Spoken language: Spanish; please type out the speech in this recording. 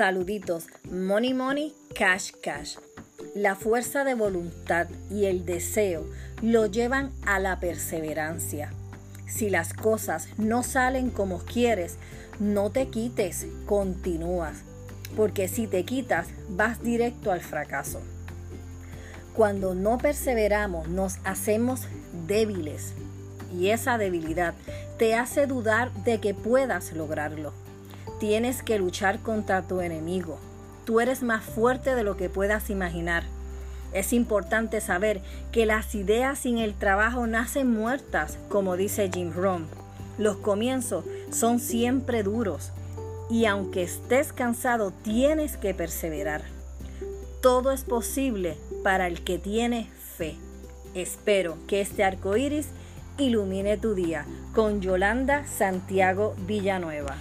Saluditos, money money, cash cash. La fuerza de voluntad y el deseo lo llevan a la perseverancia. Si las cosas no salen como quieres, no te quites, continúas, porque si te quitas vas directo al fracaso. Cuando no perseveramos nos hacemos débiles y esa debilidad te hace dudar de que puedas lograrlo. Tienes que luchar contra tu enemigo. Tú eres más fuerte de lo que puedas imaginar. Es importante saber que las ideas sin el trabajo nacen muertas, como dice Jim Rohn. Los comienzos son siempre duros y aunque estés cansado tienes que perseverar. Todo es posible para el que tiene fe. Espero que este arco iris ilumine tu día con Yolanda Santiago Villanueva.